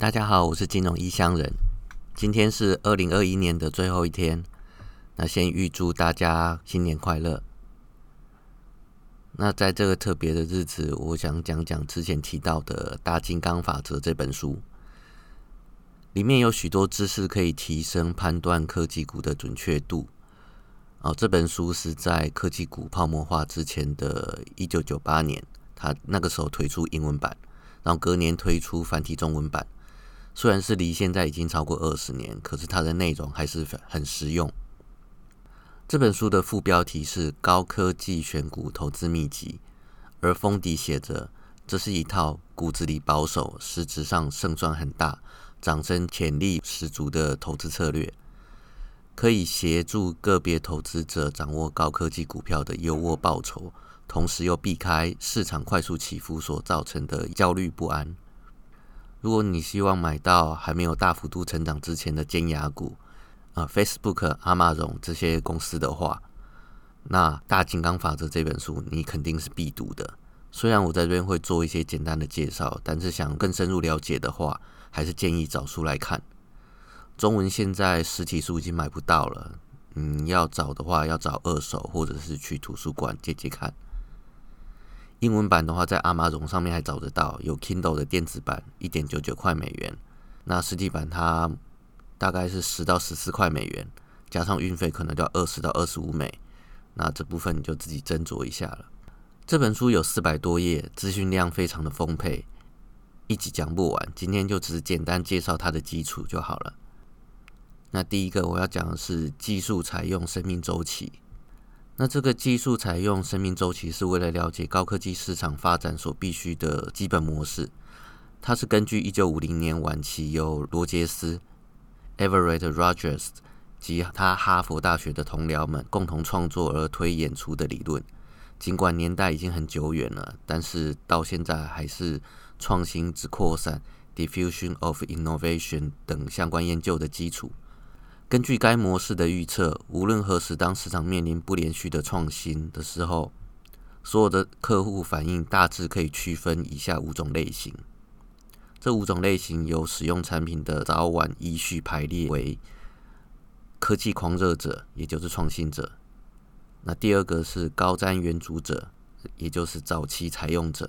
大家好，我是金融异乡人。今天是二零二一年的最后一天，那先预祝大家新年快乐。那在这个特别的日子，我想讲讲之前提到的《大金刚法则》这本书，里面有许多知识可以提升判断科技股的准确度。哦，这本书是在科技股泡沫化之前的一九九八年，他那个时候推出英文版，然后隔年推出繁体中文版。虽然是离现在已经超过二十年，可是它的内容还是很实用。这本书的副标题是《高科技选股投资秘籍》，而封底写着：“这是一套骨子里保守、实质上胜算很大、涨升潜力十足的投资策略，可以协助个别投资者掌握高科技股票的优渥报酬，同时又避开市场快速起伏所造成的焦虑不安。”如果你希望买到还没有大幅度成长之前的尖牙股，啊，Facebook、阿玛荣这些公司的话，那《大金刚法则》这本书你肯定是必读的。虽然我在这边会做一些简单的介绍，但是想更深入了解的话，还是建议找书来看。中文现在实体书已经买不到了，嗯，要找的话要找二手或者是去图书馆借借看。英文版的话，在阿玛总上面还找得到，有 Kindle 的电子版，一点九九块美元。那实体版它大概是十到十四块美元，加上运费可能就要二十到二十五美。那这部分你就自己斟酌一下了。这本书有四百多页，资讯量非常的丰沛，一集讲不完。今天就只是简单介绍它的基础就好了。那第一个我要讲的是技术采用生命周期。那这个技术采用生命周期，是为了了解高科技市场发展所必须的基本模式。它是根据一九五零年晚期由罗杰斯 （Everett Rogers） 及他哈佛大学的同僚们共同创作而推演出的理论。尽管年代已经很久远了，但是到现在还是创新之扩散 （diffusion of innovation） 等相关研究的基础。根据该模式的预测，无论何时，当市场面临不连续的创新的时候，所有的客户反应大致可以区分以下五种类型。这五种类型由使用产品的早晚依序排列为：科技狂热者，也就是创新者；那第二个是高瞻远瞩者，也就是早期采用者；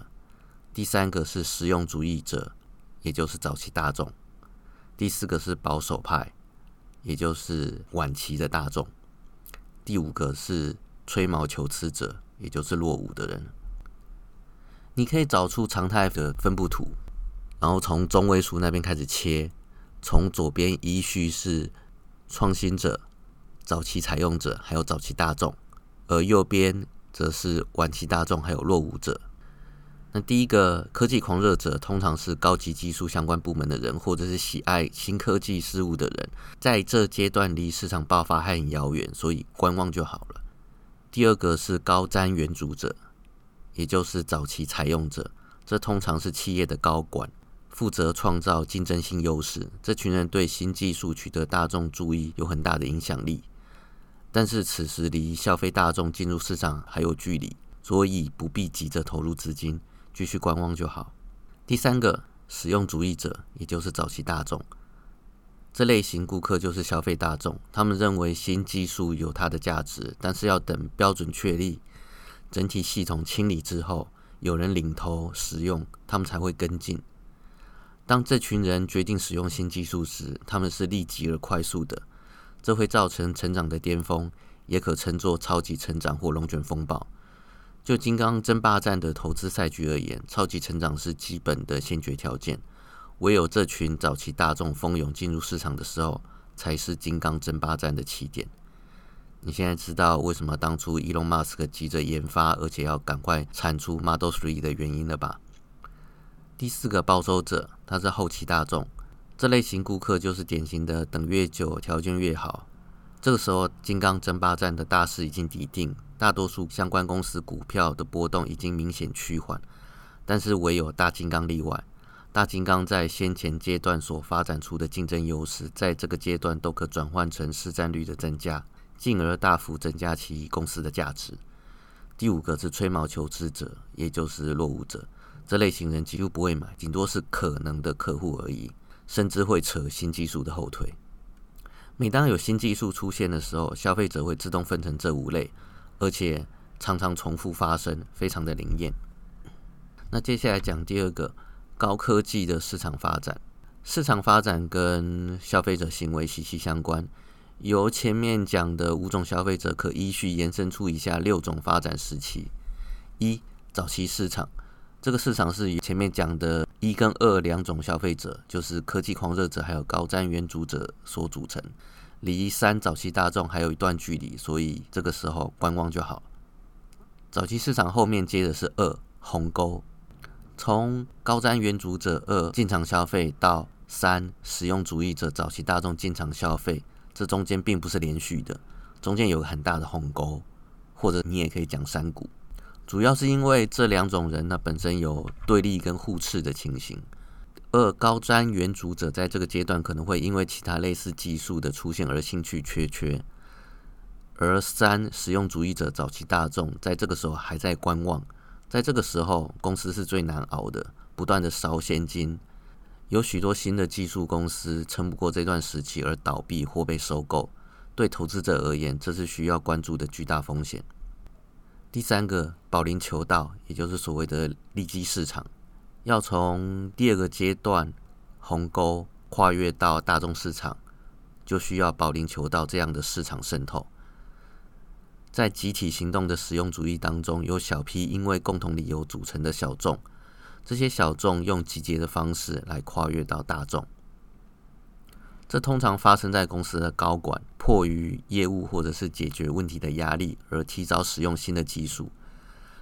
第三个是实用主义者，也就是早期大众；第四个是保守派。也就是晚期的大众，第五个是吹毛求疵者，也就是落伍的人。你可以找出常态的分布图，然后从中位数那边开始切，从左边依序是创新者、早期采用者，还有早期大众，而右边则是晚期大众还有落伍者。那第一个科技狂热者通常是高级技术相关部门的人，或者是喜爱新科技事物的人，在这阶段离市场爆发还很遥远，所以观望就好了。第二个是高瞻远瞩者，也就是早期采用者，这通常是企业的高管，负责创造竞争性优势。这群人对新技术取得大众注意有很大的影响力，但是此时离消费大众进入市场还有距离，所以不必急着投入资金。继续观望就好。第三个，实用主义者，也就是早期大众，这类型顾客就是消费大众。他们认为新技术有它的价值，但是要等标准确立、整体系统清理之后，有人领头使用，他们才会跟进。当这群人决定使用新技术时，他们是立即而快速的，这会造成成长的巅峰，也可称作超级成长或龙卷风暴。就金刚争霸战的投资赛局而言，超级成长是基本的先决条件。唯有这群早期大众蜂拥进入市场的时候，才是金刚争霸战的起点。你现在知道为什么当初伊隆马斯克急着研发，而且要赶快产出 Model Three 的原因了吧？第四个保守者，他是后期大众，这类型顾客就是典型的等越久条件越好。这个时候，金刚争霸战的大势已经抵定，大多数相关公司股票的波动已经明显趋缓，但是唯有大金刚例外。大金刚在先前阶段所发展出的竞争优势，在这个阶段都可转换成市占率的增加，进而大幅增加其公司的价值。第五个是吹毛求疵者，也就是落伍者，这类型人几乎不会买，顶多是可能的客户而已。甚至会扯新技术的后腿。每当有新技术出现的时候，消费者会自动分成这五类，而且常常重复发生，非常的灵验。那接下来讲第二个，高科技的市场发展。市场发展跟消费者行为息息相关。由前面讲的五种消费者，可依序延伸出以下六种发展时期：一、早期市场。这个市场是以前面讲的一跟二两种消费者，就是科技狂热者还有高瞻远瞩者所组成。离三早期大众还有一段距离，所以这个时候观望就好。早期市场后面接的是二鸿沟，从高瞻远瞩者二进场消费到三实用主义者早期大众进场消费，这中间并不是连续的，中间有个很大的鸿沟，或者你也可以讲山谷。主要是因为这两种人呢本身有对立跟互斥的情形。二高瞻远瞩者在这个阶段可能会因为其他类似技术的出现而兴趣缺缺，而三实用主义者早期大众在这个时候还在观望。在这个时候，公司是最难熬的，不断的烧现金，有许多新的技术公司撑不过这段时期而倒闭或被收购。对投资者而言，这是需要关注的巨大风险。第三个保龄球道，也就是所谓的利基市场，要从第二个阶段鸿沟跨越到大众市场，就需要保龄球道这样的市场渗透。在集体行动的实用主义当中，有小批因为共同理由组成的小众，这些小众用集结的方式来跨越到大众。这通常发生在公司的高管迫于业务或者是解决问题的压力而提早使用新的技术，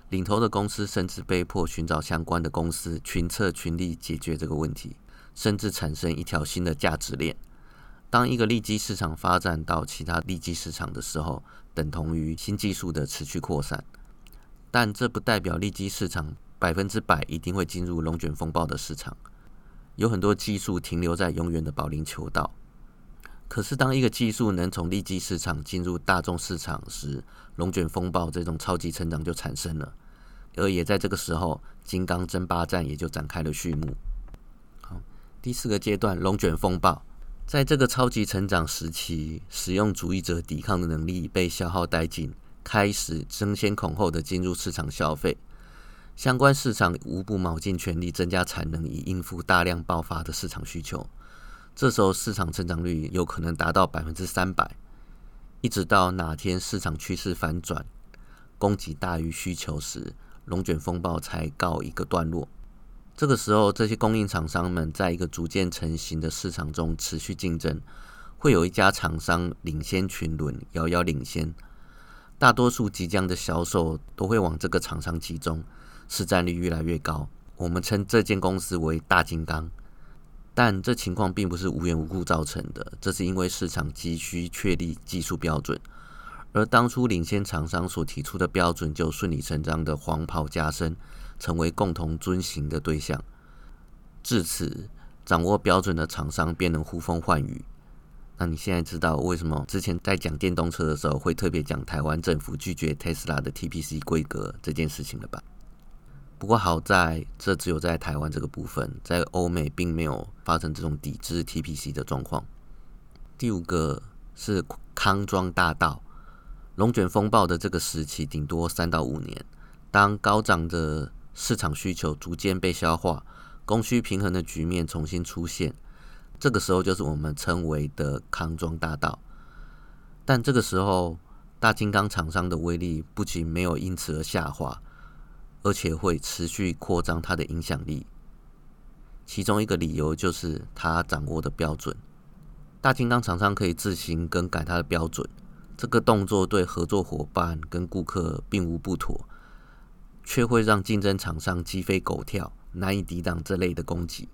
领头的公司甚至被迫寻找相关的公司群策群力解决这个问题，甚至产生一条新的价值链。当一个利基市场发展到其他利基市场的时候，等同于新技术的持续扩散。但这不代表利基市场百分之百一定会进入龙卷风暴的市场。有很多技术停留在永远的保龄球道，可是当一个技术能从利基市场进入大众市场时，龙卷风暴这种超级成长就产生了。而也在这个时候，金刚争霸战也就展开了序幕。好，第四个阶段，龙卷风暴，在这个超级成长时期，实用主义者抵抗的能力被消耗殆尽，开始争先恐后的进入市场消费。相关市场无不卯尽全力增加产能，以应付大量爆发的市场需求。这时候市场成长率有可能达到百分之三百，一直到哪天市场趋势反转，供给大于需求时，龙卷风暴才告一个段落。这个时候，这些供应厂商们在一个逐渐成型的市场中持续竞争，会有一家厂商领先群伦，遥遥领先。大多数即将的销售都会往这个厂商集中。市占率越来越高，我们称这间公司为大金刚。但这情况并不是无缘无故造成的，这是因为市场急需确立技术标准，而当初领先厂商所提出的标准就顺理成章的黄袍加身，成为共同遵行的对象。至此，掌握标准的厂商便能呼风唤雨。那你现在知道为什么之前在讲电动车的时候会特别讲台湾政府拒绝特斯拉的 TPC 规格这件事情了吧？不过好在，这只有在台湾这个部分，在欧美并没有发生这种抵制 TPC 的状况。第五个是康庄大道，龙卷风暴的这个时期顶多三到五年。当高涨的市场需求逐渐被消化，供需平衡的局面重新出现，这个时候就是我们称为的康庄大道。但这个时候，大金刚厂商的威力不仅没有因此而下滑。而且会持续扩张它的影响力。其中一个理由就是它掌握的标准。大金刚厂商可以自行更改它的标准，这个动作对合作伙伴跟顾客并无不妥，却会让竞争厂商鸡飞狗跳，难以抵挡这类的攻击。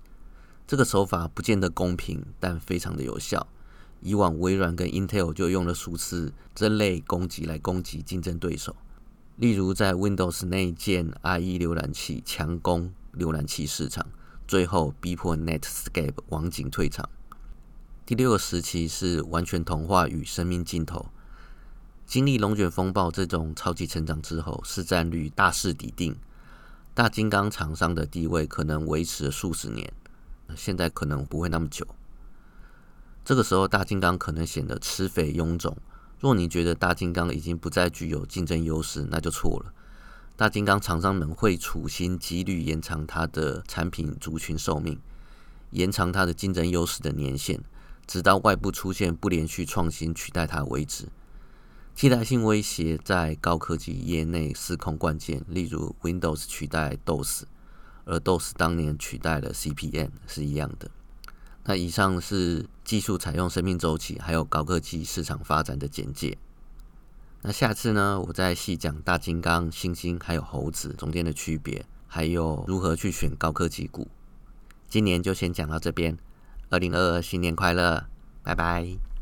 这个手法不见得公平，但非常的有效。以往微软跟 Intel 就用了数次这类攻击来攻击竞争对手。例如，在 Windows 内建 IE 浏览器强攻浏览器市场，最后逼迫 Netscape 网警退场。第六个时期是完全同化与生命尽头。经历龙卷风暴这种超级成长之后，市占率大势已定，大金刚厂商的地位可能维持了数十年。现在可能不会那么久。这个时候，大金刚可能显得吃肥臃肿。若你觉得大金刚已经不再具有竞争优势，那就错了。大金刚厂商们会处心积虑延长它的产品族群寿命，延长它的竞争优势的年限，直到外部出现不连续创新取代它为止。替代性威胁在高科技业内司空惯见，例如 Windows 取代 DOS，而 DOS 当年取代了 CPM 是一样的。那以上是技术采用生命周期，还有高科技市场发展的简介。那下次呢，我再细讲大金刚、猩猩还有猴子中间的区别，还有如何去选高科技股。今年就先讲到这边，二零二二新年快乐，拜拜。